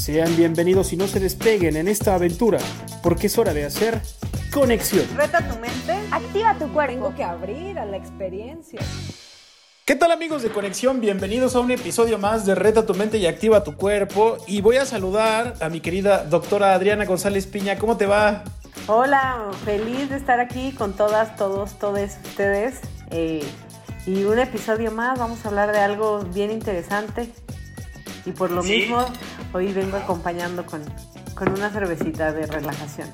Sean bienvenidos y no se despeguen en esta aventura, porque es hora de hacer conexión. Reta tu mente. Activa tu cuerpo. Tengo que abrir a la experiencia. ¿Qué tal amigos de Conexión? Bienvenidos a un episodio más de Reta tu mente y activa tu cuerpo. Y voy a saludar a mi querida doctora Adriana González Piña. ¿Cómo te va? Hola, feliz de estar aquí con todas, todos, todos ustedes. Eh, y un episodio más, vamos a hablar de algo bien interesante. Y por lo ¿Sí? mismo, hoy vengo acompañando con, con una cervecita de relajación.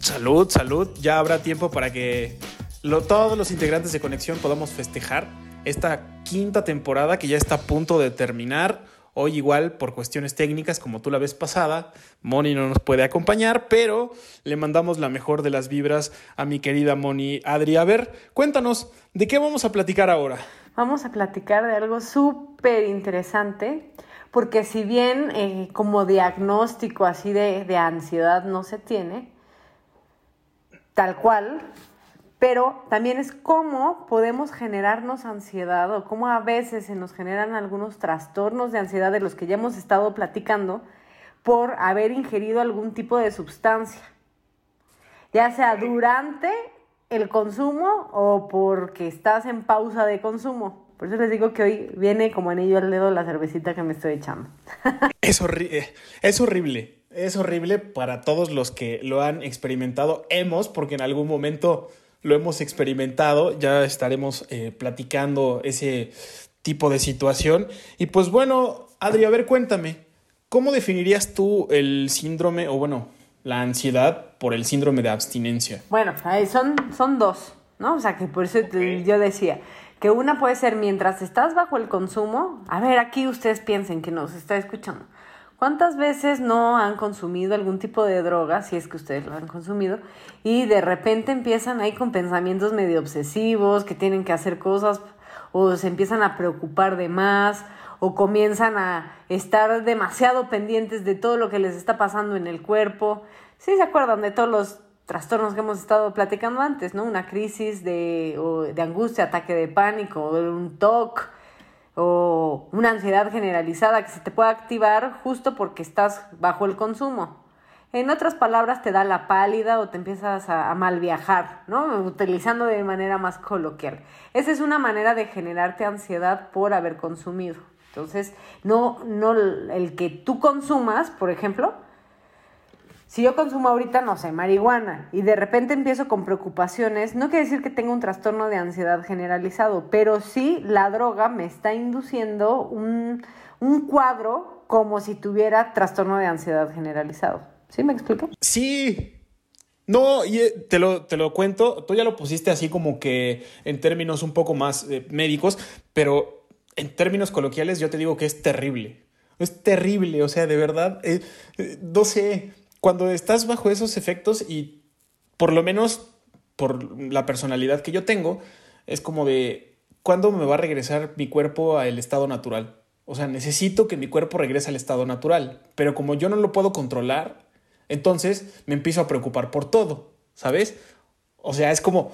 Salud, salud. Ya habrá tiempo para que lo- todos los integrantes de Conexión podamos festejar esta quinta temporada que ya está a punto de terminar. Hoy igual por cuestiones técnicas, como tú la vez pasada, Moni no nos puede acompañar, pero le mandamos la mejor de las vibras a mi querida Moni Adri. A ver, cuéntanos, ¿de qué vamos a platicar ahora? Vamos a platicar de algo súper interesante, porque si bien eh, como diagnóstico así de, de ansiedad no se tiene, tal cual, pero también es cómo podemos generarnos ansiedad o cómo a veces se nos generan algunos trastornos de ansiedad de los que ya hemos estado platicando por haber ingerido algún tipo de sustancia, ya sea durante el consumo o porque estás en pausa de consumo. Por eso les digo que hoy viene como anillo al dedo la cervecita que me estoy echando. Es, horri- eh, es horrible. Es horrible para todos los que lo han experimentado. Hemos, porque en algún momento lo hemos experimentado. Ya estaremos eh, platicando ese tipo de situación. Y pues bueno, Adri, a ver, cuéntame. ¿Cómo definirías tú el síndrome, o bueno, la ansiedad por el síndrome de abstinencia? Bueno, ahí son, son dos, ¿no? O sea, que por eso te- yo decía que una puede ser mientras estás bajo el consumo. A ver, aquí ustedes piensen que nos está escuchando. ¿Cuántas veces no han consumido algún tipo de droga, si es que ustedes lo han consumido, y de repente empiezan ahí con pensamientos medio obsesivos, que tienen que hacer cosas, o se empiezan a preocupar de más, o comienzan a estar demasiado pendientes de todo lo que les está pasando en el cuerpo? Sí, se acuerdan de todos los trastornos que hemos estado platicando antes, ¿no? Una crisis de, o de angustia, ataque de pánico, o un TOC, o una ansiedad generalizada que se te puede activar justo porque estás bajo el consumo. En otras palabras, te da la pálida o te empiezas a, a mal viajar, ¿no? Utilizando de manera más coloquial. Esa es una manera de generarte ansiedad por haber consumido. Entonces, no, no el que tú consumas, por ejemplo, si yo consumo ahorita, no sé, marihuana y de repente empiezo con preocupaciones, no quiere decir que tenga un trastorno de ansiedad generalizado, pero sí la droga me está induciendo un, un cuadro como si tuviera trastorno de ansiedad generalizado. ¿Sí me explico? Sí. No, y eh, te lo, te lo cuento, tú ya lo pusiste así como que en términos un poco más eh, médicos, pero en términos coloquiales yo te digo que es terrible. Es terrible, o sea, de verdad, eh, no sé, cuando estás bajo esos efectos y por lo menos por la personalidad que yo tengo, es como de, ¿cuándo me va a regresar mi cuerpo al estado natural? O sea, necesito que mi cuerpo regrese al estado natural, pero como yo no lo puedo controlar, entonces me empiezo a preocupar por todo, ¿sabes? O sea, es como,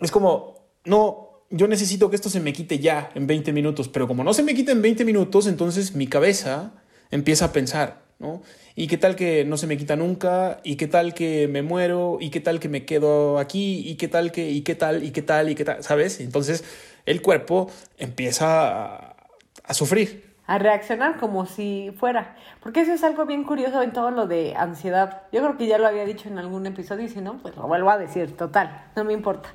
es como, no, yo necesito que esto se me quite ya en 20 minutos, pero como no se me quita en 20 minutos, entonces mi cabeza empieza a pensar, ¿no? ¿Y qué tal que no se me quita nunca? ¿Y qué tal que me muero? ¿Y qué tal que me quedo aquí? ¿Y qué tal que, y qué tal, y qué tal, y qué tal? ¿Sabes? Entonces el cuerpo empieza a, sufrir. A reaccionar como si fuera. Porque eso es algo bien curioso en todo lo de ansiedad. Yo creo que ya lo había dicho en algún episodio y si no, pues lo vuelvo a decir, total, no me importa.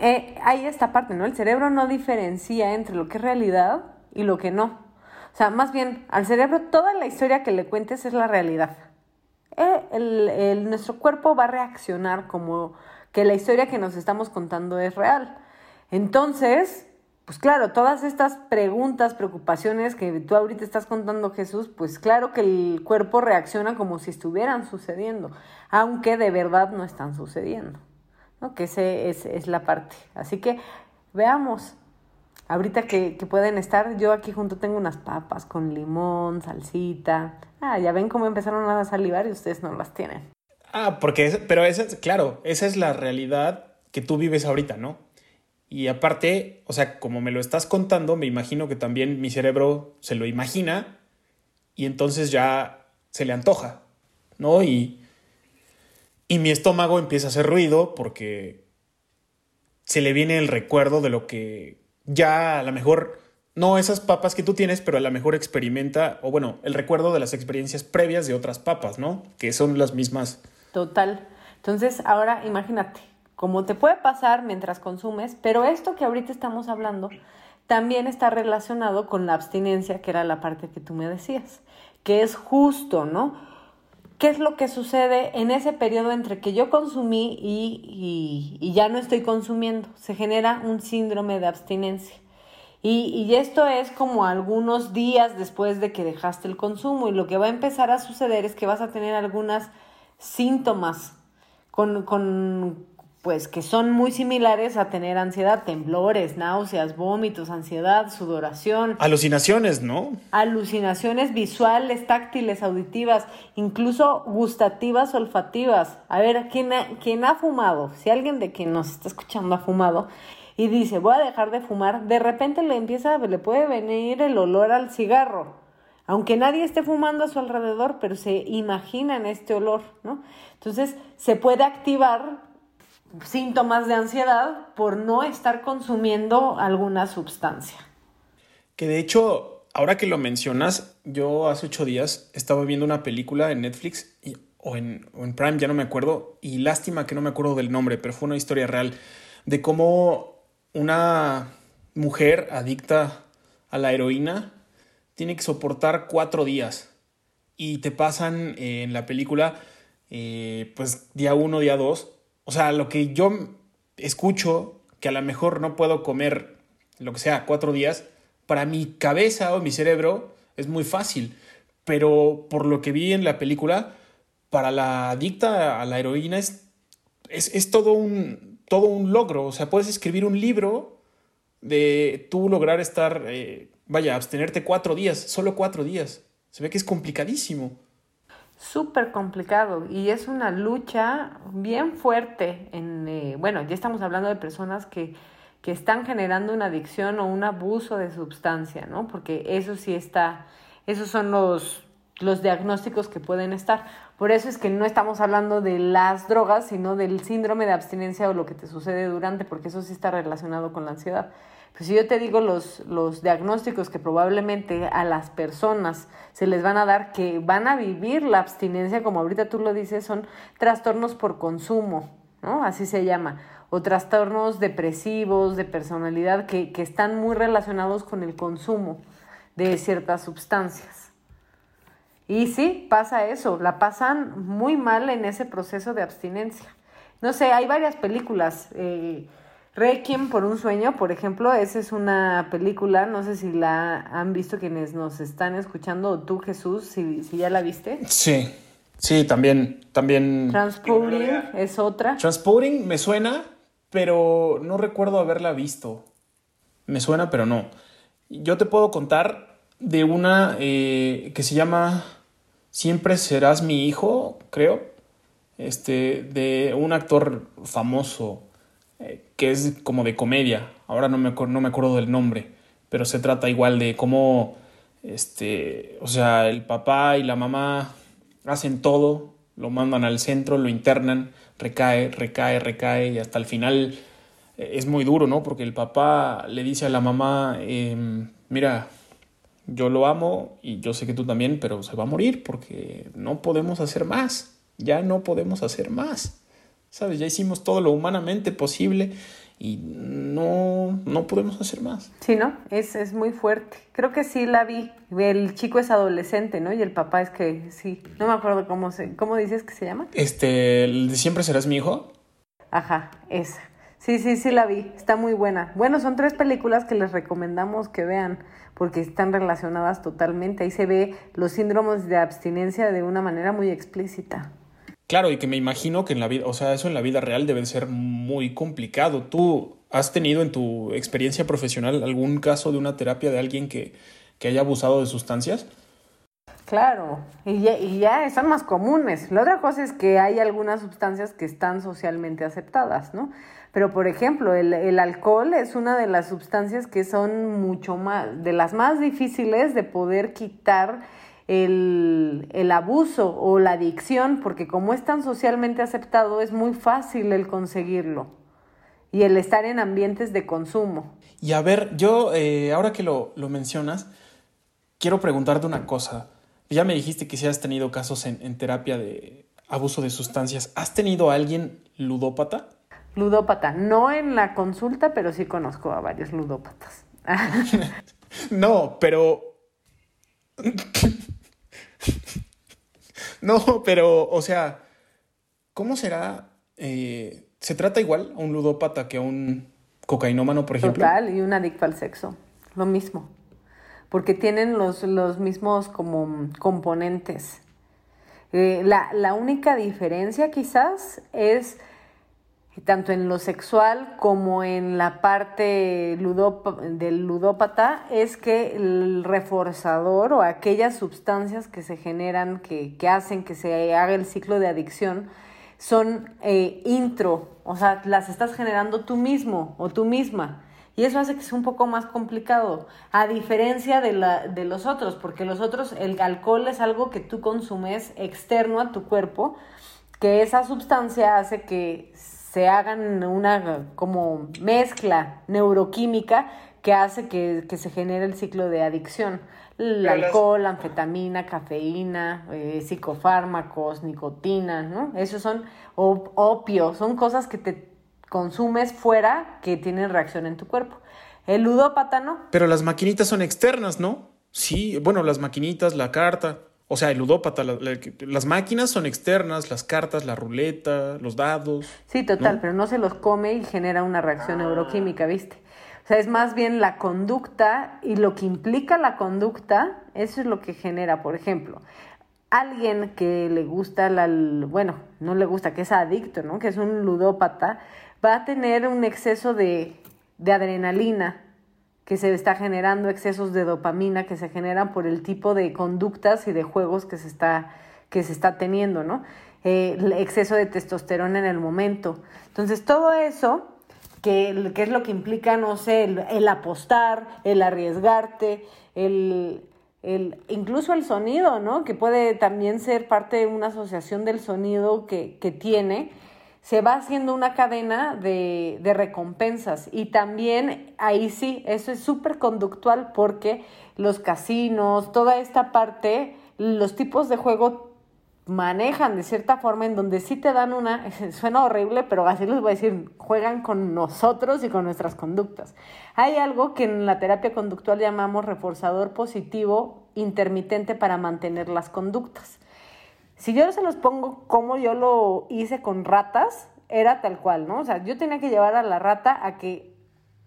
Eh, hay esta parte, ¿no? El cerebro no diferencia entre lo que es realidad y lo que no. O sea, más bien, al cerebro toda la historia que le cuentes es la realidad. Eh, el- el- nuestro cuerpo va a reaccionar como que la historia que nos estamos contando es real. Entonces, pues claro, todas estas preguntas, preocupaciones que tú ahorita estás contando, Jesús, pues claro que el cuerpo reacciona como si estuvieran sucediendo, aunque de verdad no están sucediendo, ¿no? Que ese es, es la parte. Así que veamos, ahorita que, que, pueden estar, yo aquí junto tengo unas papas con limón, salsita. Ah, ya ven cómo empezaron a salivar y ustedes no las tienen. Ah, porque, pero esa, claro, esa es la realidad que tú vives ahorita, ¿no? Y aparte, o sea, como me lo estás contando, me imagino que también mi cerebro se lo imagina y entonces ya se le antoja, ¿no? Y, y mi estómago empieza a hacer ruido porque se le viene el recuerdo de lo que ya a lo mejor, no esas papas que tú tienes, pero a lo mejor experimenta, o bueno, el recuerdo de las experiencias previas de otras papas, ¿no? Que son las mismas. Total. Entonces, ahora imagínate, como te puede pasar mientras consumes, pero esto que ahorita estamos hablando también está relacionado con la abstinencia, que era la parte que tú me decías, que es justo, ¿no? ¿Qué es lo que sucede en ese periodo entre que yo consumí y, y, y ya no estoy consumiendo? Se genera un síndrome de abstinencia. Y, y, esto es como algunos días después de que dejaste el consumo y lo que va a empezar a suceder es que vas a tener algunas síntomas con, con pues que son muy similares a tener ansiedad, temblores, náuseas, vómitos, ansiedad, sudoración. Alucinaciones, ¿no? Alucinaciones visuales, táctiles, auditivas, incluso gustativas, olfativas. A ver, ¿quién ha, quién ha fumado? Si alguien de quien nos está escuchando ha fumado y dice, voy a dejar de fumar, de repente le empieza, le puede venir el olor al cigarro. Aunque nadie esté fumando a su alrededor, pero se imaginan este olor, ¿no? Entonces se puede activar síntomas de ansiedad por no estar consumiendo alguna sustancia. Que de hecho, ahora que lo mencionas, yo hace ocho días estaba viendo una película en Netflix y, o, en, en Prime, ya no me acuerdo, y lástima que no me acuerdo del nombre, pero fue una historia real de cómo una mujer adicta a la heroína tiene que soportar cuatro días y te pasan eh, en la película eh, pues día uno, día dos o sea, lo que yo escucho, que a lo mejor no puedo comer lo que sea cuatro días, para mi cabeza o mi cerebro es muy fácil. Pero por lo que vi en la película, para la adicta a la heroína es, es, es todo, un, todo un logro. O sea, puedes escribir un libro de tú lograr estar, eh, vaya, abstenerte cuatro días, solo cuatro días. Se ve que es complicadísimo súper complicado y es una lucha bien fuerte en, eh, bueno, ya estamos hablando de personas que, que están generando una adicción o un abuso de sustancia, ¿no? Porque eso sí está, esos son los, los diagnósticos que pueden estar. Por eso es que no estamos hablando de las drogas, sino del síndrome de abstinencia o lo que te sucede durante, porque eso sí está relacionado con la ansiedad. Pues si yo te digo los, los diagnósticos que probablemente a las personas se les van a dar que van a vivir la abstinencia, como ahorita tú lo dices, son trastornos por consumo, ¿no? Así se llama. O trastornos depresivos, de personalidad, que, que están muy relacionados con el consumo de ciertas sustancias. Y sí, pasa eso, la pasan muy mal en ese proceso de abstinencia. No sé, hay varias películas. Eh, Requiem por un sueño, por ejemplo, esa es una película, no sé si la han visto quienes nos están escuchando, o tú Jesús, si, si ya la viste. Sí, sí, también, también. Transporting es otra. Transporting me suena, pero no recuerdo haberla visto. Me suena, pero no. Yo te puedo contar de una eh, que se llama Siempre serás mi hijo, creo. Este, de un actor famoso que es como de comedia. Ahora no me, no me acuerdo del nombre, pero se trata igual de cómo, este, o sea, el papá y la mamá hacen todo, lo mandan al centro, lo internan, recae, recae, recae y hasta el final eh, es muy duro, ¿no? Porque el papá le dice a la mamá, eh, mira, yo lo amo y yo sé que tú también, pero se va a morir porque no podemos hacer más, ya no podemos hacer más. ¿Sabes? Ya hicimos todo lo humanamente posible y no, no podemos hacer más. Sí, ¿no? Es, es muy fuerte. Creo que sí la vi. El chico es adolescente, ¿no? Y el papá es que sí. No me acuerdo cómo se, cómo dices que se llama. Este, ¿el de siempre serás mi hijo? Ajá, esa. Sí, sí, sí la vi, está muy buena. Bueno, son tres películas que les recomendamos que vean porque están relacionadas totalmente. Ahí se ve los síndromes de abstinencia de una manera muy explícita. Claro, y que me imagino que en la vida, o sea, eso en la vida real debe ser muy complicado. ¿Tú has tenido en tu experiencia profesional algún caso de una terapia de alguien que, que haya abusado de sustancias? Claro, y ya, y ya son más comunes. La otra cosa es que hay algunas sustancias que están socialmente aceptadas, ¿no? Pero, por ejemplo, el, el, alcohol es una de las sustancias que son mucho más, de las más difíciles de poder quitar el, el abuso o la adicción, porque como es tan socialmente aceptado, es muy fácil el conseguirlo y el estar en ambientes de consumo. Y a ver, yo, eh, ahora que lo, lo mencionas, quiero preguntarte una cosa. Ya me dijiste que si has tenido casos en, en, terapia de abuso de sustancias. ¿Has tenido a alguien ludópata? Ludópata, no en la consulta, pero sí conozco a varios ludópatas. no, pero... no, pero, o sea, ¿cómo será? Eh, ¿Se trata igual a un ludópata que a un cocainómano, por ejemplo? Total, y un adicto al sexo, lo mismo porque tienen los, los mismos como componentes. Eh, la, la, única diferencia quizás es tanto en lo sexual como en la parte ludop del ludópata, es que el reforzador o aquellas sustancias que se generan, que, que hacen que se haga el ciclo de adicción, son eh, intro, o sea, las estás generando tú mismo o tú misma. Y eso hace que sea un poco más complicado, a diferencia de, la, de los otros, porque los otros, el alcohol es algo que tú consumes externo a tu cuerpo, que esa sustancia hace que se hagan una como mezcla neuroquímica que hace que, que se genere el ciclo de adicción. El alcohol, anfetamina, cafeína, eh, psicofármacos, nicotina, ¿no? Esos son op opios, son cosas que te consumes fuera que tienen reacción en tu cuerpo. El ludópata no. Pero las maquinitas son externas, ¿no? Sí, bueno, las maquinitas, la carta. O sea, el ludópata, la, la, las máquinas son externas, las cartas, la ruleta, los dados. Sí, total, ¿no? pero no se los come y genera una reacción neuroquímica, ¿viste? O sea, es más bien la conducta y lo que implica la conducta, eso es lo que genera, por ejemplo, alguien que le gusta la, bueno, no le gusta, que es adicto, ¿no? Que es un ludópata, va a tener un exceso de, de adrenalina que se está generando, excesos de dopamina que se generan por el tipo de conductas y de juegos que se está, que se está teniendo, ¿no? Eh, el exceso de testosterona en el momento. Entonces, todo eso, que, que es lo que implica, no sé, el, el apostar, el arriesgarte, el, el, incluso el sonido, ¿no? Que puede también ser parte de una asociación del sonido que, que tiene, se va haciendo una cadena de, de recompensas y también ahí sí, eso es súper conductual porque los casinos, toda esta parte, los tipos de juego manejan de cierta forma en donde sí te dan una, suena horrible, pero así les voy a decir, juegan con nosotros y con nuestras conductas. Hay algo que en la terapia conductual llamamos reforzador positivo intermitente para mantener las conductas. Si yo se los pongo como yo lo hice con ratas, era tal cual, ¿no? O sea, yo tenía que llevar a la rata a que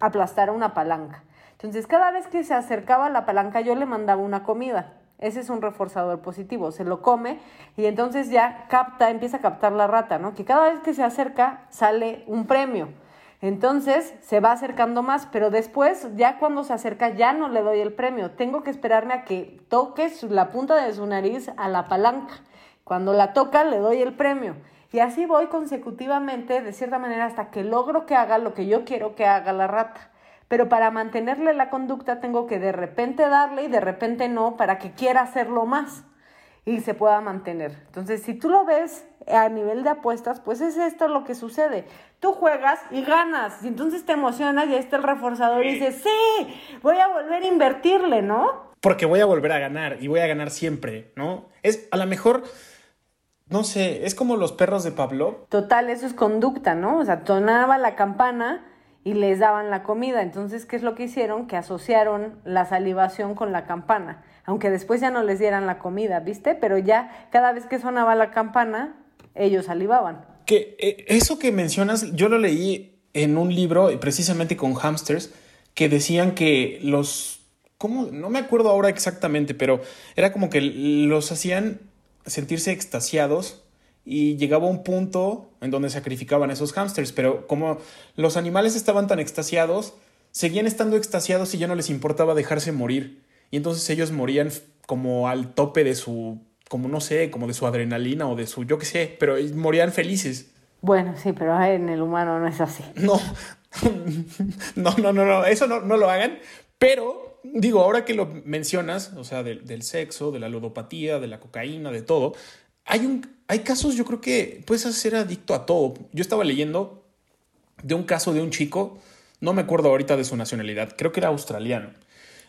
aplastara una palanca. Entonces, cada vez que se acercaba a la palanca, yo le mandaba una comida. Ese es un reforzador positivo. Se lo come y entonces ya capta, empieza a captar la rata, ¿no? Que cada vez que se acerca sale un premio. Entonces se va acercando más, pero después, ya cuando se acerca, ya no le doy el premio. Tengo que esperarme a que toque la punta de su nariz a la palanca. Cuando la toca, le doy el premio. Y así voy consecutivamente, de cierta manera, hasta que logro que haga lo que yo quiero que haga la rata. Pero para mantenerle la conducta tengo que de repente darle y de repente no, para que quiera hacerlo más y se pueda mantener. Entonces, si tú lo ves a nivel de apuestas, pues es esto lo que sucede. Tú juegas y ganas, y entonces te emocionas y ahí está el reforzador y dices, sí, voy a volver a invertirle, ¿no? Porque voy a volver a ganar y voy a ganar siempre, ¿no? Es a lo mejor no sé, es como los perros de Pablo. Total, eso es conducta, ¿no? O sea, tonaba la campana y les daban la comida. Entonces, ¿qué es lo que hicieron? Que asociaron la salivación con la campana. Aunque después ya no les dieran la comida, ¿viste? Pero ya cada vez que sonaba la campana, ellos salivaban. Que eh, eso que mencionas, yo lo leí en un libro, precisamente con hamsters, que decían que los... ¿Cómo? No me acuerdo ahora exactamente, pero era como que los hacían sentirse extasiados y llegaba un punto en donde sacrificaban a esos hámsters, pero como los animales estaban tan extasiados, seguían estando extasiados y ya no les importaba dejarse morir. Y entonces ellos morían como al tope de su, como no sé, como de su adrenalina o de su, yo qué sé, pero morían felices. Bueno, sí, pero en el humano no es así. No, no, no, no, no, eso no, no lo hagan, pero digo, ahora que lo mencionas, o sea, del, del sexo, de la ludopatía, de la cocaína, de todo, hay, un, hay casos, yo creo que puedes ser adicto a todo. Yo estaba leyendo de un caso de un chico, no me acuerdo ahorita de su nacionalidad, creo que era australiano,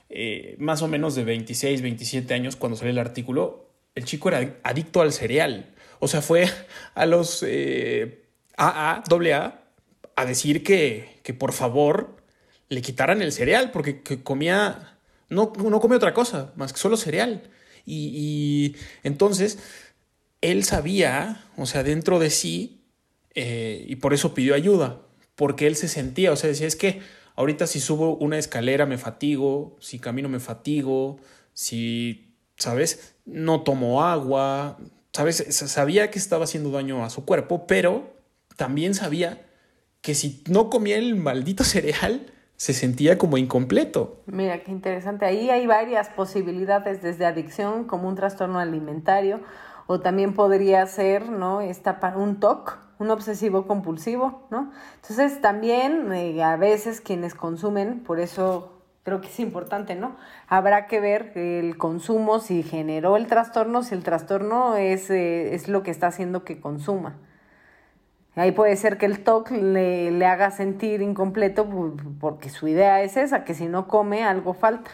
eh, más o menos de 26, 27 años cuando salió el artículo, el chico era adicto al cereal. O sea, fue a los eh, AA, AA, a decir que, que por favor le quitaran el cereal porque comía, no, no comía otra cosa más que solo cereal. Y, entonces él sabía, o sea, dentro de sí, eh, y por eso pidió ayuda, porque él se sentía, o sea, decía, es que ahorita si subo una escalera me fatigo, si camino me fatigo, si, ¿sabes? No tomo agua, ¿sabes? Sabía que estaba haciendo daño a su cuerpo, pero también sabía que si no comía el maldito cereal, se sentía como incompleto. Mira, qué interesante. Ahí hay varias posibilidades, desde adicción como un trastorno alimentario, o también podría ser, ¿no? Esta, un TOC, un obsesivo compulsivo, ¿no? Entonces también eh, a veces quienes consumen, por eso creo que es importante, ¿no? Habrá que ver el consumo, si generó el trastorno, si el trastorno es, eh, es lo que está haciendo que consuma. Ahí puede ser que el TOC le, le haga sentir incompleto porque su idea es esa, que si no come algo falta.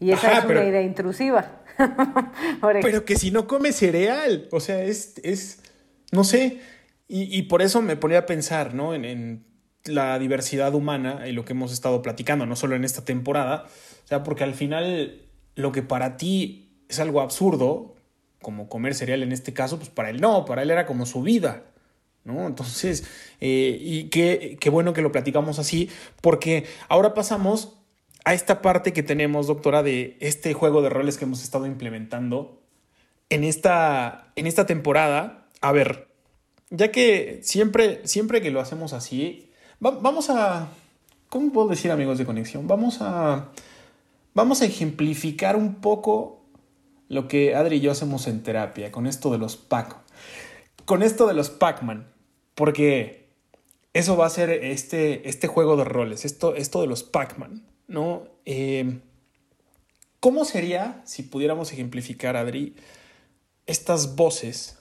Y esa es una idea intrusiva. pero que si no come cereal, o sea, es, es no sé, y, y, por eso me ponía a pensar, ¿no? En, en, la diversidad humana y lo que hemos estado platicando, no solo en esta temporada, o sea, porque al final lo que para ti es algo absurdo, como comer cereal en este caso, pues para él no, para él era como su vida, ¿no? Entonces, eh, y qué, qué bueno que lo platicamos así, porque ahora pasamos a esta parte que tenemos, doctora, de este juego de roles que hemos estado implementando en esta, en esta temporada. A ver, ya que siempre, siempre que lo hacemos así, vamos a... ¿Cómo puedo decir amigos de conexión? Vamos a... Vamos a ejemplificar un poco lo que Adri y yo hacemos en terapia con esto de los Pac. Con esto de los Pac-Man. Porque eso va a ser este, este juego de roles, esto, esto de los Pac-Man. ¿no? Eh, ¿Cómo sería, si pudiéramos ejemplificar, Adri, estas voces,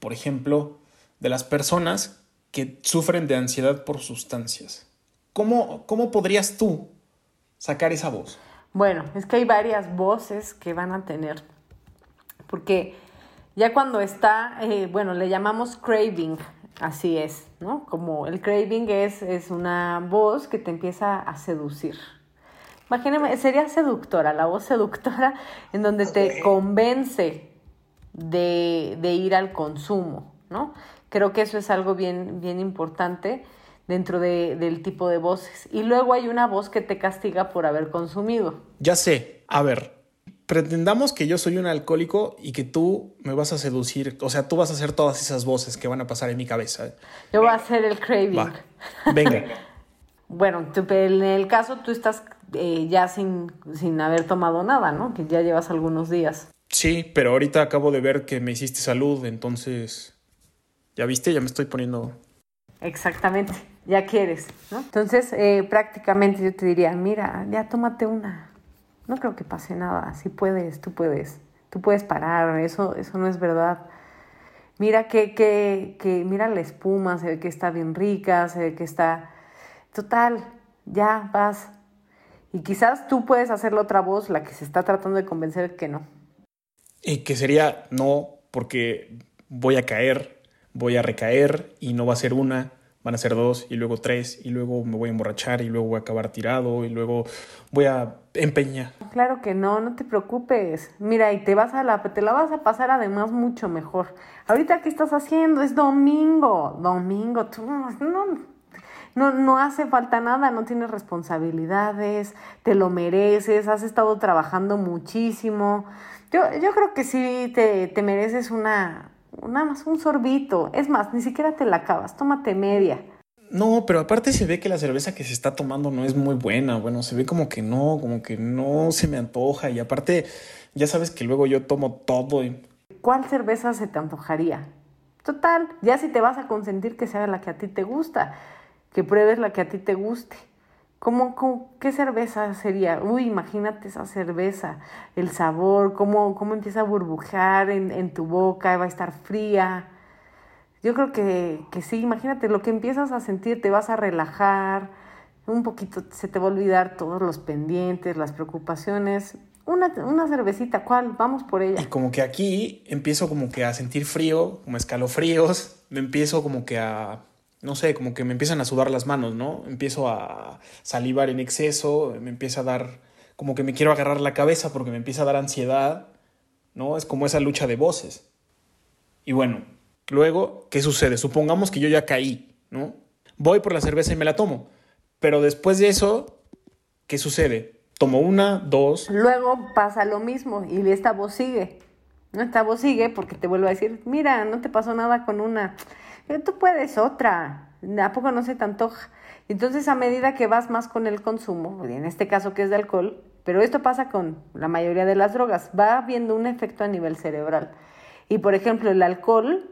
por ejemplo, de las personas que sufren de ansiedad por sustancias? ¿Cómo, cómo podrías tú sacar esa voz? Bueno, es que hay varias voces que van a tener, porque ya cuando está, eh, bueno, le llamamos craving, así es, ¿no? Como el craving es, es una voz que te empieza a seducir, Imagíneme, sería seductora, la voz seductora en donde te convence de, de, ir al consumo, ¿no? Creo que eso es algo bien, bien importante dentro de, del tipo de voces. Y luego hay una voz que te castiga por haber consumido. Ya sé, a ver, pretendamos que yo soy un alcohólico y que tú me vas a seducir, o sea, tú vas a hacer todas esas voces que van a pasar en mi cabeza. Yo voy a hacer el craving. Venga. bueno, en el caso tú estás eh, ya sin, sin haber tomado nada, ¿no? Que ya llevas algunos días. Sí, pero ahorita acabo de ver que me hiciste salud, entonces, ya viste, ya me estoy poniendo... Exactamente, ya quieres, ¿no? Entonces, eh, prácticamente yo te diría, mira, ya tómate una. No creo que pase nada, si puedes, tú puedes, tú puedes parar, eso, eso no es verdad. Mira que, que, que, mira la espuma, se ve que está bien rica, se ve que está... Total, ya vas, y quizás tú puedes hacerle otra voz, la que se está tratando de convencer que no. Y que sería no, porque voy a caer, voy a recaer y no va a ser una, van a ser dos y luego tres y luego me voy a emborrachar y luego voy a acabar tirado y luego voy a empeñar. Claro que no, no te preocupes. Mira, y te vas a la te la vas a pasar además mucho mejor. Ahorita qué estás haciendo? Es domingo, domingo, tú no no, no hace falta nada, no tienes responsabilidades, te lo mereces, has estado trabajando muchísimo. Yo, yo creo que sí te, te mereces una, una más, un sorbito. Es más, ni siquiera te la acabas, tómate media. No, pero aparte se ve que la cerveza que se está tomando no es muy buena. Bueno, se ve como que no, como que no se me antoja. Y aparte, ya sabes que luego yo tomo todo. Y... ¿Cuál cerveza se te antojaría? Total, ya si te vas a consentir que sea la que a ti te gusta, que pruebes la que a ti te guste. ¿Cómo, qué cerveza sería? Uy, imagínate esa cerveza, el sabor, cómo, cómo empieza a burbujear en, en tu boca, va a estar fría yo creo que, que sí, imagínate, lo que empiezas a sentir, te vas a relajar, un poquito se te va a olvidar todos los pendientes, las preocupaciones. Una, una cervecita, ¿cuál? Vamos por ella. Y como que aquí empiezo como que a sentir frío, como escalofríos, me empiezo como que a, no sé, como que me empiezan a sudar las manos, ¿no? Empiezo a salivar en exceso, me empieza a dar, como que me quiero agarrar la cabeza porque me empieza a dar ansiedad, ¿no? Es como esa lucha de voces. Y bueno, Luego, ¿qué sucede? Supongamos que yo ya caí, ¿no? Voy por la cerveza y me la tomo. Pero después de eso, ¿qué sucede? Tomo una, dos. Luego pasa lo mismo y esta voz sigue. Esta voz sigue porque te vuelvo a decir, mira, no te pasó nada con una. Tú puedes otra. ¿A poco no se te antoja? Entonces, a medida que vas más con el consumo, en este caso que es de alcohol, pero esto pasa con la mayoría de las drogas, va habiendo un efecto a nivel cerebral. Y por ejemplo, el alcohol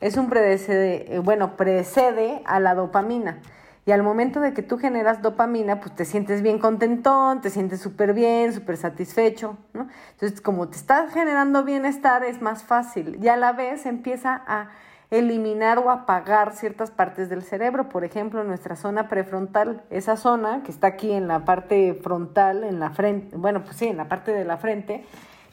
es un predecede, eh, bueno, precede a la dopamina. Y al momento de que tú generas dopamina, pues te sientes bien contentón, te sientes súper bien, súper satisfecho, ¿no? Entonces, como te estás generando bienestar, es más fácil. Y a la vez empieza a eliminar o apagar ciertas partes del cerebro. Por ejemplo, nuestra zona prefrontal, esa zona que está aquí en la parte frontal, en la frente, bueno, pues sí, en la parte de la frente,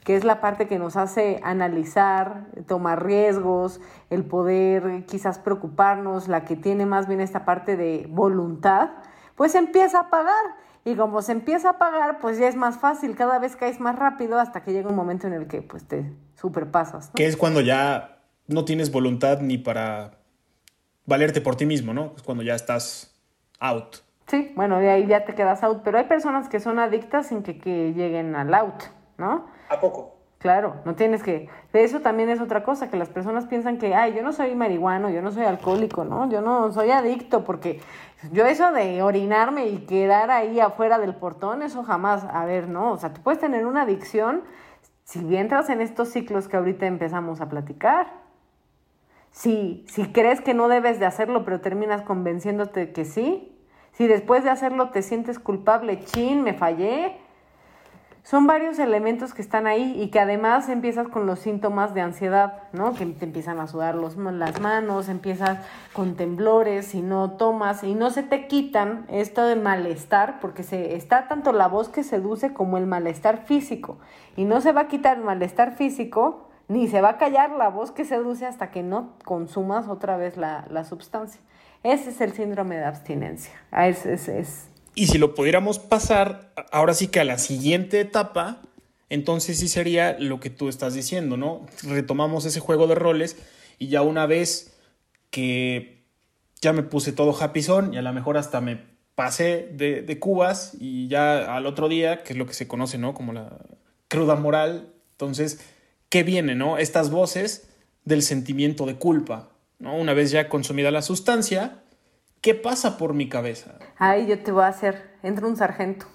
que es la parte que nos hace analizar, tomar riesgos, el poder quizás preocuparnos, la que tiene más bien esta parte de voluntad, pues empieza a pagar. Y como se empieza a pagar, pues ya es más fácil, cada vez caes más rápido hasta que llega un momento en el que pues te superpasas. Que es cuando ya no tienes voluntad ni para valerte por ti mismo, ¿no? Es cuando ya estás out. Sí, bueno, de ahí ya te quedas out, pero hay personas que son adictas sin que, que lleguen al out, ¿no? ¿A poco? Claro, no tienes que... De eso también es otra cosa, que las personas piensan que, ay, yo no soy marihuano, yo no soy alcohólico, ¿no? Yo no soy adicto, porque yo eso de orinarme y quedar ahí afuera del portón, eso jamás, a ver, no, o sea, tú puedes tener una adicción si entras en estos ciclos que ahorita empezamos a platicar. Si, si crees que no debes de hacerlo, pero terminas convenciéndote que sí. Si después de hacerlo te sientes culpable, chin, me fallé, son varios elementos que están ahí y que además empiezas con los síntomas de ansiedad, ¿no? Que te empiezan a sudar los, las manos, empiezas con temblores, y no tomas y no se te quitan esto de malestar, porque se, está tanto la voz que seduce como el malestar físico. Y no se va a quitar el malestar físico, ni se va a callar la voz que seduce hasta que no consumas otra vez la, la sustancia. Ese es el síndrome de abstinencia. Ah, es, es, es y si lo pudiéramos pasar, ahora sí que a la siguiente etapa, entonces sí sería lo que tú estás diciendo, ¿no? Retomamos ese juego de roles y ya una vez que ya me puse todo happy y a lo mejor hasta me pasé de, de, cubas y ya al otro día, que es lo que se conoce, ¿no? Como la cruda moral. Entonces, ¿qué viene, no? Estas voces del sentimiento de culpa, ¿no? Una vez ya consumida la sustancia, ¿Qué pasa por mi cabeza? Ay, yo te voy a hacer. Entra un sargento.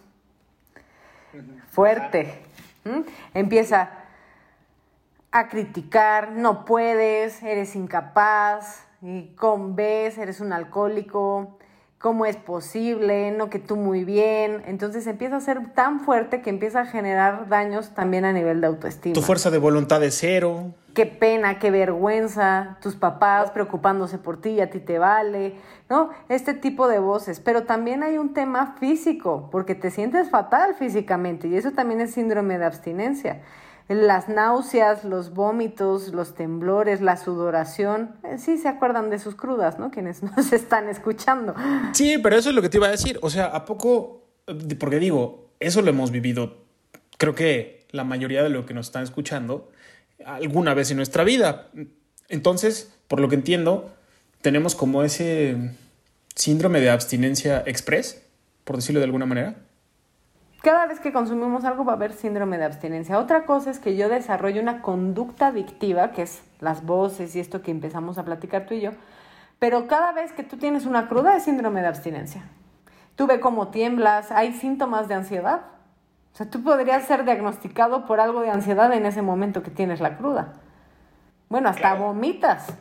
Fuerte. Empieza a criticar, no puedes, eres incapaz, y con ves, eres un alcohólico, cómo es posible, no que tú muy bien. Entonces empieza a ser tan fuerte que empieza a generar daños también a nivel de autoestima. Tu fuerza de voluntad es cero. Qué pena, qué vergüenza, tus papás preocupándose por ti, a ti te vale, ¿no? Este tipo de voces. Pero también hay un tema físico, porque te sientes fatal físicamente y eso también es síndrome de abstinencia las náuseas, los vómitos, los temblores, la sudoración. Eh, sí se acuerdan de sus crudas, ¿no? Quienes nos están escuchando. Sí, pero eso es lo que te iba a decir. O sea, ¿a poco? Porque digo, eso lo hemos vivido, creo que la mayoría de lo que nos están escuchando, alguna vez en nuestra vida. Entonces, por lo que entiendo, tenemos como ese síndrome de abstinencia express, por decirlo de alguna manera? Cada vez que consumimos algo va a haber síndrome de abstinencia. Otra cosa es que yo desarrollo una conducta adictiva, que es las voces y esto que empezamos a platicar tú y yo, pero cada vez que tú tienes una cruda es síndrome de abstinencia. Tú ve cómo tiemblas, hay síntomas de ansiedad. O sea, tú podrías ser diagnosticado por algo de ansiedad en ese momento que tienes la cruda. Bueno, hasta vomitas.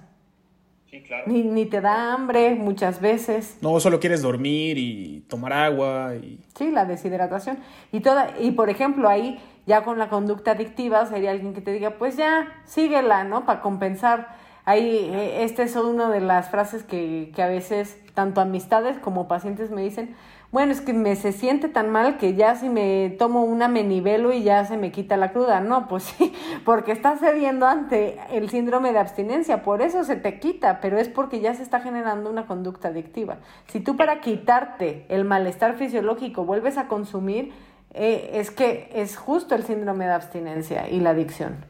Sí, claro. Ni, ni, te da hambre muchas veces. No, solo quieres dormir y tomar agua y... Sí, la deshidratación. Y, toda, y por ejemplo, ahí ya con la conducta adictiva sería alguien que te diga, pues ya, síguela, ¿no? Para compensar. Ahí, eh, esta es una de las frases que, que a veces tanto amistades como pacientes me dicen, bueno, es que me se siente tan mal que ya si me tomo una me nivelo y ya se me quita la cruda. No, pues sí, porque estás cediendo ante el síndrome de abstinencia, por eso se te quita, pero es porque ya se está generando una conducta adictiva. Si tú para quitarte el malestar fisiológico vuelves a consumir, eh, es que es justo el síndrome de abstinencia y la adicción.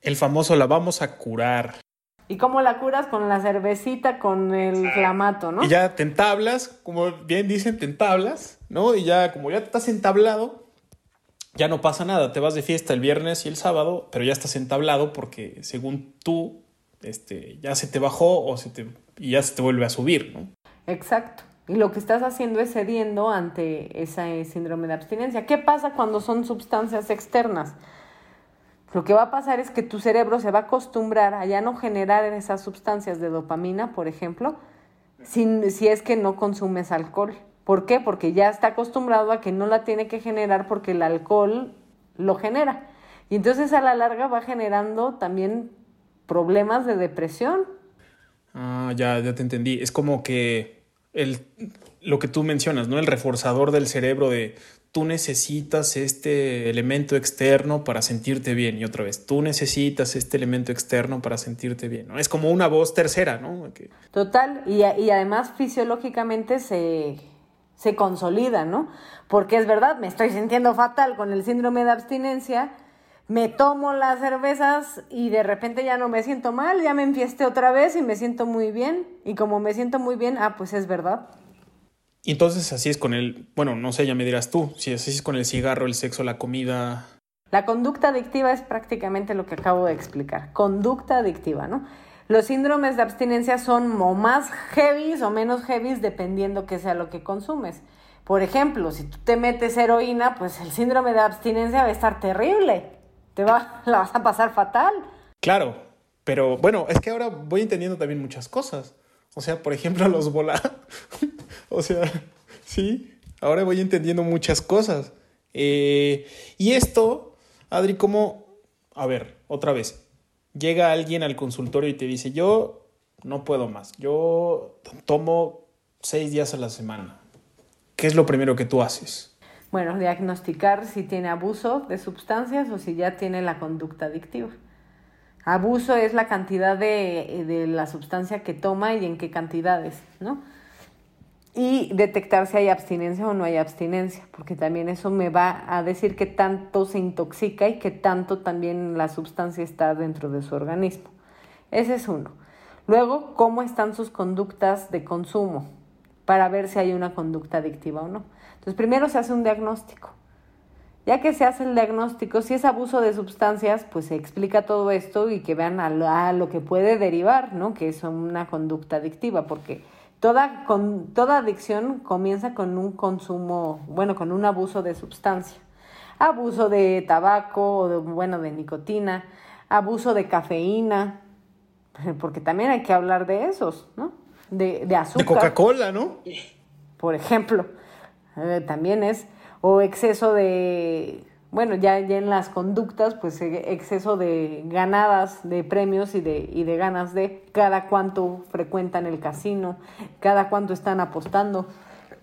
El famoso la vamos a curar. ¿Y cómo la curas? Con la cervecita, con el clamato, ¿no? Y ya te entablas, como bien dicen, te entablas, ¿no? Y ya, como ya estás entablado, ya no pasa nada. Te vas de fiesta el viernes y el sábado, pero ya estás entablado porque según tú, este, ya se te bajó o se te, y ya se te vuelve a subir, ¿no? Exacto. Y lo que estás haciendo es cediendo ante ese síndrome de abstinencia. ¿Qué pasa cuando son sustancias externas? Lo que va a pasar es que tu cerebro se va a acostumbrar a ya no generar esas sustancias de dopamina, por ejemplo, si, si es que no consumes alcohol. ¿Por qué? Porque ya está acostumbrado a que no la tiene que generar porque el alcohol lo genera. Y entonces a la larga va generando también problemas de depresión. Ah, ya, ya te entendí. Es como que el, lo que tú mencionas, ¿no? El reforzador del cerebro de tú necesitas este elemento externo para sentirte bien. Y otra vez, tú necesitas este elemento externo para sentirte bien. ¿no? Es como una voz tercera, ¿no? Total, y, y, además fisiológicamente se, se consolida, ¿no? Porque es verdad, me estoy sintiendo fatal con el síndrome de abstinencia, me tomo las cervezas y de repente ya no me siento mal, ya me enfiesté otra vez y me siento muy bien. Y como me siento muy bien, ah, pues es verdad. Y entonces así es con el, bueno, no sé, ya me dirás tú, si así es con el cigarro, el sexo, la comida. La conducta adictiva es prácticamente lo que acabo de explicar, conducta adictiva, ¿no? Los síndromes de abstinencia son o más heavy o menos heavy dependiendo que sea lo que consumes. Por ejemplo, si tú te metes heroína, pues el síndrome de abstinencia va a estar terrible. Te va, la vas a pasar fatal. Claro, pero bueno, es que ahora voy entendiendo también muchas cosas. O sea, por ejemplo, los volar. o sea, sí, ahora voy entendiendo muchas cosas. Eh, y esto, Adri, como, a ver, otra vez, llega alguien al consultorio y te dice, yo no puedo más, yo tomo seis días a la semana. ¿Qué es lo primero que tú haces? Bueno, diagnosticar si tiene abuso de sustancias o si ya tiene la conducta adictiva. Abuso es la cantidad de, de, la sustancia que toma y en qué cantidades, ¿no? Y detectar si hay abstinencia o no hay abstinencia, porque también eso me va a decir que tanto se intoxica y que tanto también la sustancia está dentro de su organismo. Ese es uno. Luego, cómo están sus conductas de consumo para ver si hay una conducta adictiva o no. Entonces, primero se hace un diagnóstico. Ya que se hace el diagnóstico, si es abuso de sustancias, pues se explica todo esto y que vean a lo, que puede derivar, ¿no? Que es una conducta adictiva, porque toda, con, toda adicción comienza con un consumo, bueno, con un abuso de sustancia. Abuso de tabaco, o de, bueno, de nicotina, abuso de cafeína, porque también hay que hablar de esos, ¿no? De, de azúcar. De Coca-Cola, ¿no? Por ejemplo, eh, también es o exceso de, bueno, ya, ya en las conductas, pues eh, exceso de ganadas de premios y de, y de ganas de cada cuánto frecuentan el casino, cada cuánto están apostando.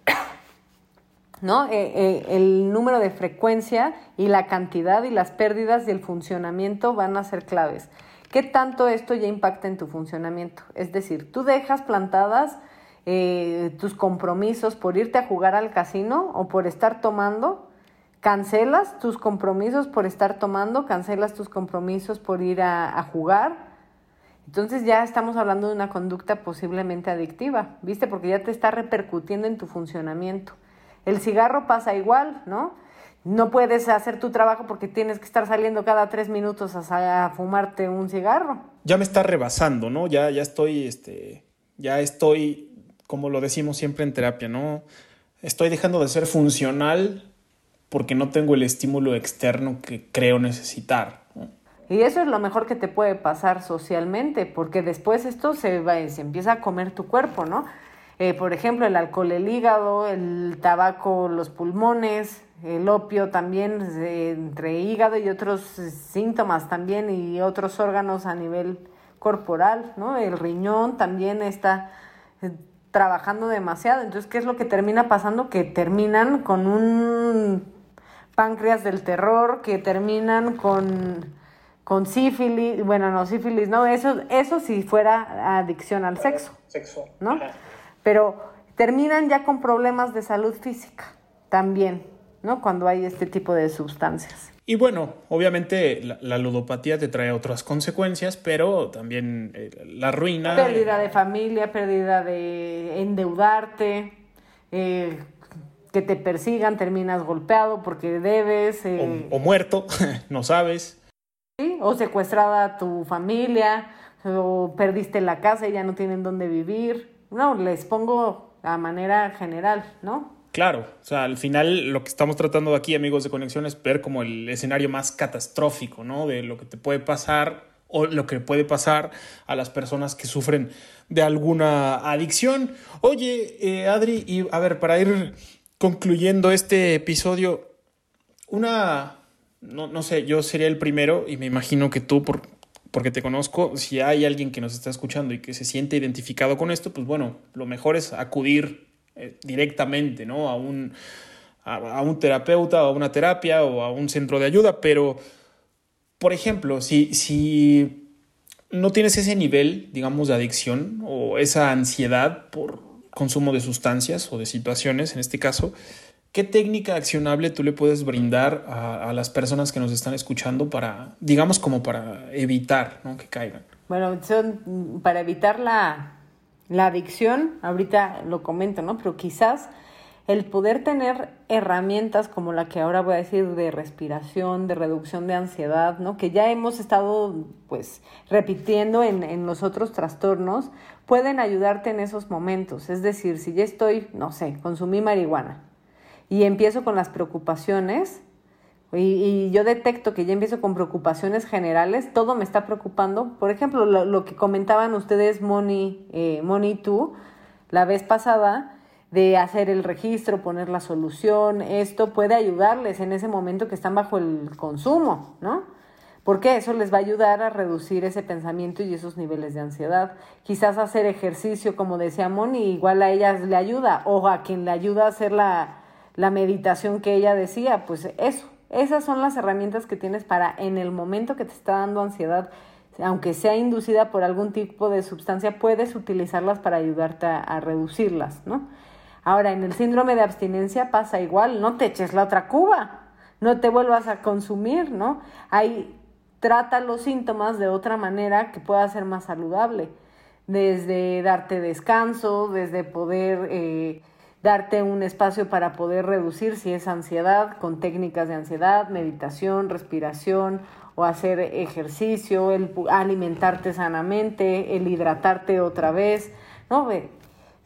¿No? Eh, eh, el número de frecuencia y la cantidad y las pérdidas y el funcionamiento van a ser claves. ¿Qué tanto esto ya impacta en tu funcionamiento? Es decir, tú dejas plantadas eh, tus compromisos por irte a jugar al casino o por estar tomando, cancelas tus compromisos por estar tomando, cancelas tus compromisos por ir a, a jugar. Entonces ya estamos hablando de una conducta posiblemente adictiva, ¿viste? Porque ya te está repercutiendo en tu funcionamiento. El cigarro pasa igual, ¿no? No puedes hacer tu trabajo porque tienes que estar saliendo cada tres minutos a, fumarte un cigarro. Ya me está rebasando, ¿no? Ya, ya estoy, este, ya estoy, como lo decimos siempre en terapia, ¿no? Estoy dejando de ser funcional porque no tengo el estímulo externo que creo necesitar. Y eso es lo mejor que te puede pasar socialmente, porque después esto se, va, se empieza a comer tu cuerpo, ¿no? Eh, por ejemplo, el alcohol, el hígado, el tabaco, los pulmones, el opio también, entre hígado y otros síntomas también y otros órganos a nivel corporal, ¿no? El riñón también está eh, trabajando demasiado. Entonces, ¿qué es lo que termina pasando? Que terminan con un páncreas del terror, que terminan con con sífilis, bueno, no, sífilis, no, eso, eso si fuera adicción al sexo. Sexo. ¿No? Pero terminan ya con problemas de salud física también, ¿no? Cuando hay este tipo de sustancias. Y bueno, obviamente la, ludopatía te trae otras consecuencias, pero también eh, la ruina. Pérdida de familia, pérdida de endeudarte, eh, que te persigan, terminas golpeado porque debes. Eh, o, muerto, no sabes. O secuestrada tu familia, o perdiste la casa y ya no tienen dónde vivir. No, les pongo a manera general, ¿no? Claro, o sea, al final lo que estamos tratando aquí, amigos de conexión, es ver como el escenario más catastrófico, ¿no? De lo que te puede pasar o lo que puede pasar a las personas que sufren de alguna adicción. Oye, eh, Adri, y a ver, para ir concluyendo este episodio, una no, no sé, yo sería el primero y me imagino que tú, por, porque te conozco, si hay alguien que nos está escuchando y que se siente identificado con esto, pues bueno, lo mejor es acudir eh, directamente, ¿no? A un, a, un terapeuta o a una terapia o a un centro de ayuda, pero, por ejemplo, si, si no tienes ese nivel, digamos, de adicción o esa ansiedad por consumo de sustancias o de situaciones, en este caso, ¿Qué técnica accionable tú le puedes brindar a, las personas que nos están escuchando para, digamos, como para evitar ¿no? que caigan? Bueno, para evitar la, la adicción, ahorita lo comento, ¿no? Pero quizás el poder tener herramientas como la que ahora voy a decir de respiración, de reducción de ansiedad, ¿no? Que ya hemos estado pues repitiendo en, en los otros trastornos, pueden ayudarte en esos momentos. Es decir, si ya estoy, no sé, consumí marihuana, y empiezo con las preocupaciones y, yo detecto que ya empiezo con preocupaciones generales, todo me está preocupando. Por ejemplo, lo, que comentaban ustedes, Moni, eh, Moni tú, la vez pasada, de hacer el registro, poner la solución, esto puede ayudarles en ese momento que están bajo el consumo, ¿no? Porque eso les va a ayudar a reducir ese pensamiento y esos niveles de ansiedad. Quizás hacer ejercicio, como decía Moni, igual a ellas le ayuda, o a quien le ayuda a hacer la, la meditación que ella decía, pues eso, esas son las herramientas que tienes para en el momento que te está dando ansiedad, aunque sea inducida por algún tipo de sustancia, puedes utilizarlas para ayudarte a, reducirlas, ¿no? Ahora, en el síndrome de abstinencia pasa igual, no te eches la otra cuba, no te vuelvas a consumir, ¿no? Ahí trata los síntomas de otra manera que pueda ser más saludable, desde darte descanso, desde poder... Eh, darte un espacio para poder reducir si es ansiedad con técnicas de ansiedad, meditación, respiración o hacer ejercicio, el alimentarte sanamente, el hidratarte otra vez, ¿no?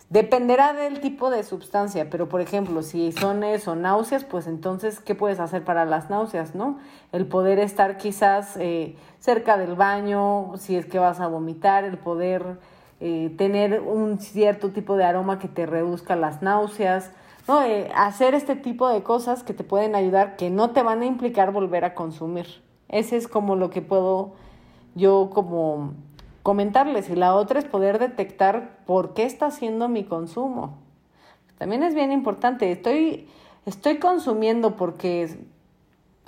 Dependerá del tipo de sustancia, pero por ejemplo, si son eso, náuseas, pues entonces, ¿qué puedes hacer para las náuseas, no? El poder estar quizás eh, cerca del baño, si es que vas a vomitar, el poder eh, tener un cierto tipo de aroma que te reduzca las náuseas, ¿no? Eh, hacer este tipo de cosas que te pueden ayudar, que no te van a implicar volver a consumir. Ese es como lo que puedo yo como comentarles. Y la otra es poder detectar por qué está haciendo mi consumo. También es bien importante. Estoy, estoy consumiendo porque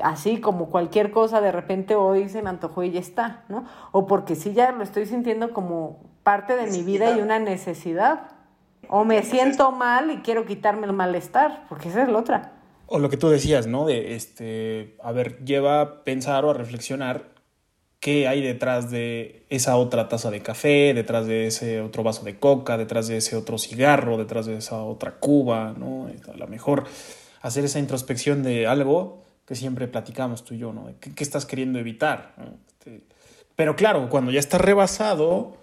así como cualquier cosa de repente hoy se me antojó y ya está, ¿no? O porque sí ya lo estoy sintiendo como parte de mi vida y una necesidad. O me siento mal y quiero quitarme el malestar, porque esa es la otra. O lo que tú decías, ¿no? De, este, a ver, lleva a pensar o a reflexionar qué hay detrás de esa otra taza de café, detrás de ese otro vaso de coca, detrás de ese otro cigarro, detrás de esa otra cuba, ¿no? A lo mejor hacer esa introspección de algo que siempre platicamos tú y yo, ¿no? ¿Qué, qué estás queriendo evitar? Este, pero claro, cuando ya estás rebasado,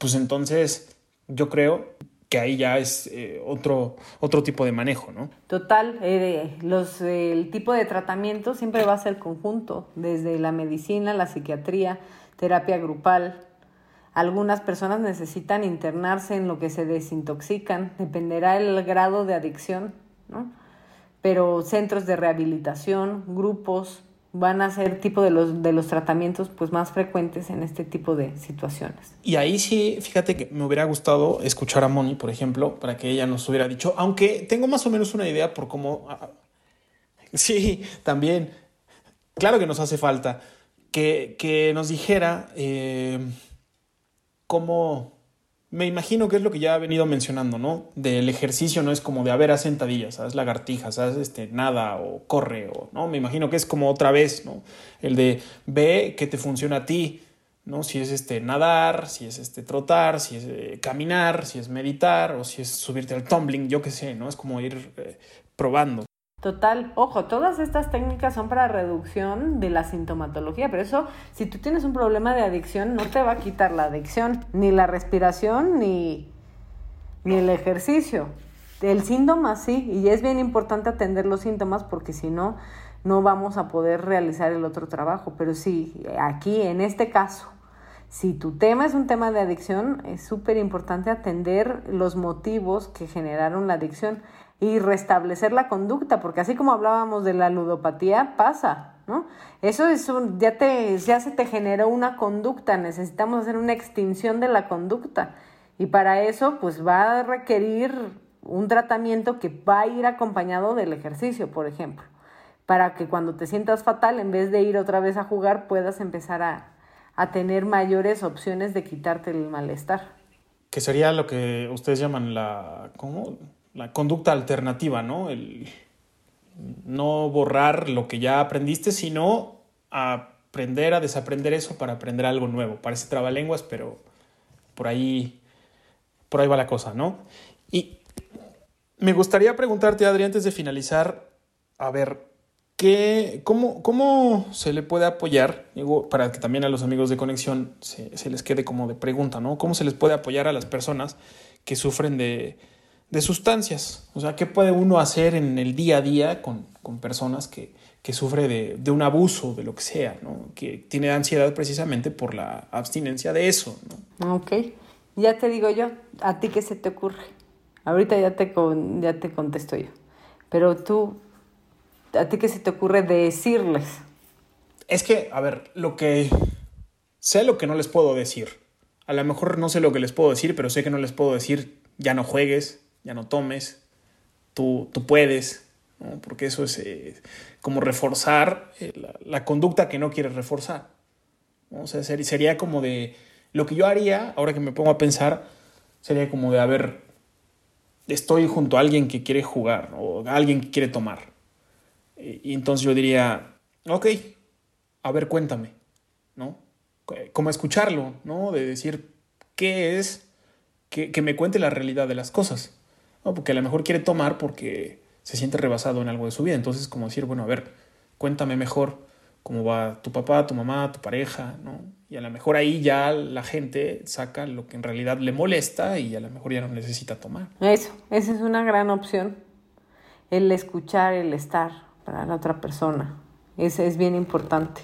pues entonces yo creo que ahí ya es eh, otro, otro tipo de manejo, ¿no? Total, eh, los, eh, el tipo de tratamiento siempre va a ser conjunto, desde la medicina, la psiquiatría, terapia grupal. Algunas personas necesitan internarse en lo que se desintoxican, dependerá el grado de adicción, ¿no? Pero centros de rehabilitación, grupos, van a ser tipo de los, de los tratamientos pues más frecuentes en este tipo de situaciones. Y ahí sí, fíjate que me hubiera gustado escuchar a Moni, por ejemplo, para que ella nos hubiera dicho, aunque tengo más o menos una idea por cómo... Ah, sí, también, claro que nos hace falta que, que nos dijera eh, cómo me imagino que es lo que ya ha venido mencionando, ¿no? Del ejercicio no es como de, a ver, haz sentadillas, haz lagartijas, haz este, nada o corre, o, ¿no? Me imagino que es como otra vez, ¿no? El de ve que te funciona a ti, ¿no? Si es este, nadar, si es este, trotar, si es eh, caminar, si es meditar o si es subirte al tumbling, yo qué sé, ¿no? Es como ir eh, probando. Total, ojo, todas estas técnicas son para reducción de la sintomatología, pero eso, si tú tienes un problema de adicción, no te va a quitar la adicción, ni la respiración, ni, ni el ejercicio. El síntoma sí, y es bien importante atender los síntomas porque si no, no vamos a poder realizar el otro trabajo. Pero sí, aquí, en este caso, si tu tema es un tema de adicción, es súper importante atender los motivos que generaron la adicción y restablecer la conducta, porque así como hablábamos de la ludopatía, pasa, ¿no? Eso es un, ya, te, ya se te generó una conducta, necesitamos hacer una extinción de la conducta. Y para eso, pues va a requerir un tratamiento que va a ir acompañado del ejercicio, por ejemplo, para que cuando te sientas fatal, en vez de ir otra vez a jugar, puedas empezar a, a tener mayores opciones de quitarte el malestar. Que sería lo que ustedes llaman la, ¿cómo? La conducta alternativa, ¿no? El no borrar lo que ya aprendiste, sino aprender a desaprender eso para aprender algo nuevo. Parece trabalenguas, pero por ahí, por ahí va la cosa, ¿no? Y me gustaría preguntarte, Adri, antes de finalizar, a ver, ¿qué, cómo, ¿cómo se le puede apoyar? Para que también a los amigos de conexión se, se les quede como de pregunta, ¿no? ¿Cómo se les puede apoyar a las personas que sufren de, de sustancias. O sea, ¿qué puede uno hacer en el día a día con, personas que, que sufre de, un abuso, de lo que sea, ¿no? Que tiene ansiedad precisamente por la abstinencia de eso, ¿no? Ok. Ya te digo yo, ¿a ti qué se te ocurre? Ahorita ya te, ya te contesto yo. Pero tú, ¿a ti qué se te ocurre decirles? Es que, a ver, lo que... Sé lo que no les puedo decir. A lo mejor no sé lo que les puedo decir, pero sé que no les puedo decir ya no juegues, ya no tomes, tú, tú puedes, porque eso es eh, como reforzar eh, la, conducta que no quieres reforzar. O sea, sería como de, lo que yo haría, ahora que me pongo a pensar, sería como de, a ver, estoy junto a alguien que quiere jugar o a alguien que quiere tomar. Y, entonces yo diría, ok, a ver, cuéntame, ¿no? Como escucharlo, ¿no? De decir, ¿qué es? Que, que me cuente la realidad de las cosas. Porque a lo mejor quiere tomar porque se siente rebasado en algo de su vida. Entonces, como decir, bueno, a ver, cuéntame mejor cómo va tu papá, tu mamá, tu pareja, ¿no? Y a lo mejor ahí ya la gente saca lo que en realidad le molesta y a lo mejor ya no necesita tomar. Eso, esa es una gran opción. El escuchar, el estar para la otra persona. Ese es bien importante.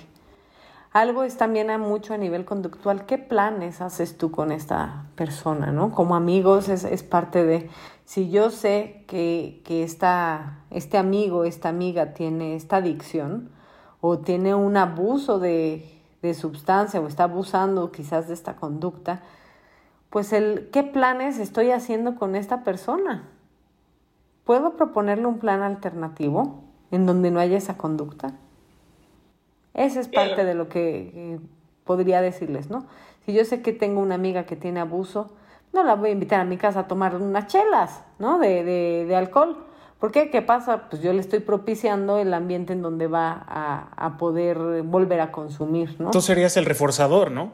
Algo es también a mucho a nivel conductual. ¿Qué planes haces tú con esta persona, no? Como amigos es, es parte de... Si yo sé que, que esta, este amigo, esta amiga tiene esta adicción o tiene un abuso de, de sustancia o está abusando quizás de esta conducta, pues el qué planes estoy haciendo con esta persona. ¿Puedo proponerle un plan alternativo en donde no haya esa conducta? Esa es parte de lo que podría decirles, ¿no? Si yo sé que tengo una amiga que tiene abuso, no la voy a invitar a mi casa a tomar unas chelas, ¿no? De, de, de alcohol. ¿Por qué? ¿Qué pasa? Pues yo le estoy propiciando el ambiente en donde va a, a poder volver a consumir, ¿no? Tú serías el reforzador, ¿no?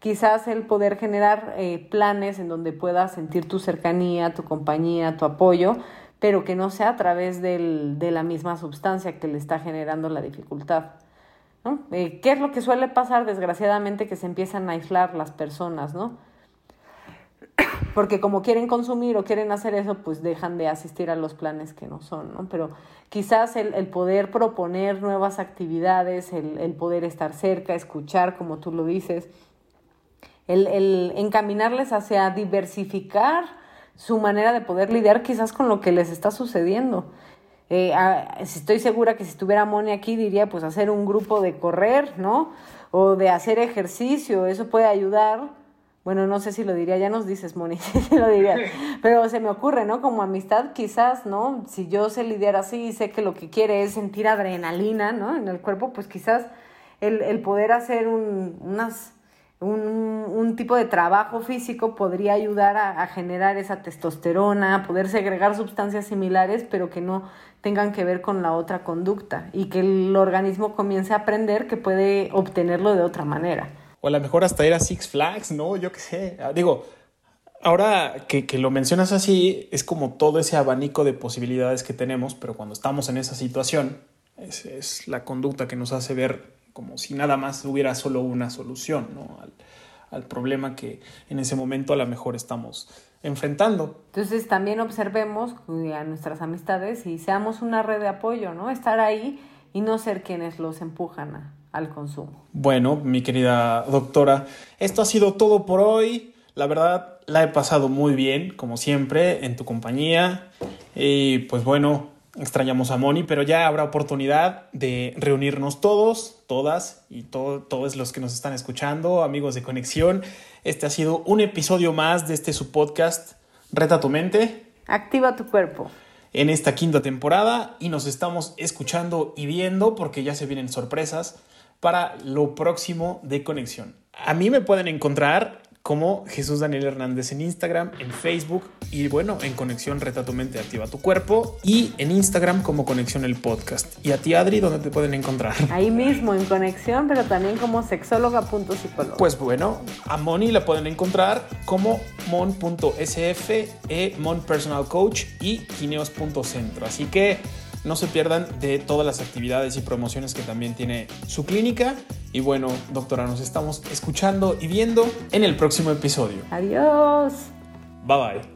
Quizás el poder generar eh, planes en donde puedas sentir tu cercanía, tu compañía, tu apoyo, pero que no sea a través del, de la misma sustancia que le está generando la dificultad. Eh, ¿Qué es lo que suele pasar, desgraciadamente, que se empiezan a aislar las personas, ¿no? Porque como quieren consumir o quieren hacer eso, pues dejan de asistir a los planes que no son, ¿no? Pero quizás el, poder proponer nuevas actividades, el, poder estar cerca, escuchar, como tú lo dices, el encaminarles hacia diversificar su manera de poder lidiar quizás con lo que les está sucediendo. Eh, estoy segura que si estuviera Moni aquí diría pues hacer un grupo de correr, ¿no? O de hacer ejercicio, eso puede ayudar. Bueno, no sé si lo diría, ya nos dices, Moni, si lo diría. Pero se me ocurre, ¿no? Como amistad, quizás, ¿no? Si yo sé lidiar así y sé que lo que quiere es sentir adrenalina, ¿no? En el cuerpo, pues quizás el, el poder hacer un, unas un, tipo de trabajo físico podría ayudar a, generar esa testosterona, a poder segregar sustancias similares, pero que no tengan que ver con la otra conducta y que el organismo comience a aprender que puede obtenerlo de otra manera. O a lo mejor hasta ir Six Flags, ¿no? Yo qué sé. Digo, ahora que, lo mencionas así, es como todo ese abanico de posibilidades que tenemos, pero cuando estamos en esa situación, es la conducta que nos hace ver como si nada más hubiera solo una solución ¿no? al, al, problema que en ese momento a lo mejor estamos enfrentando. Entonces también observemos a nuestras amistades y seamos una red de apoyo, ¿no? Estar ahí y no ser quienes los empujan a, al consumo. Bueno, mi querida doctora, esto ha sido todo por hoy. La verdad, la he pasado muy bien, como siempre, en tu compañía. Y pues bueno, extrañamos a Moni, pero ya habrá oportunidad de reunirnos todos, todas y to todos los que nos están escuchando, amigos de conexión. Este ha sido un episodio más de este su podcast, Reta tu mente. Activa tu cuerpo. En esta quinta temporada y nos estamos escuchando y viendo porque ya se vienen sorpresas para lo próximo de conexión. A mí me pueden encontrar como Jesús Daniel Hernández en Instagram, en Facebook y bueno, en Conexión Reta tu Mente, Activa tu Cuerpo y en Instagram como Conexión el Podcast. Y a ti, Adri, ¿dónde te pueden encontrar? Ahí mismo, en Conexión, pero también como sexóloga.psicóloga. Pues bueno, a Moni la pueden encontrar como mon.sf, e Mon Personal Coach y Kineos.centro. Así que no se pierdan de todas las actividades y promociones que también tiene su clínica. Y bueno, doctora, nos estamos escuchando y viendo en el próximo episodio. Adiós. Bye bye.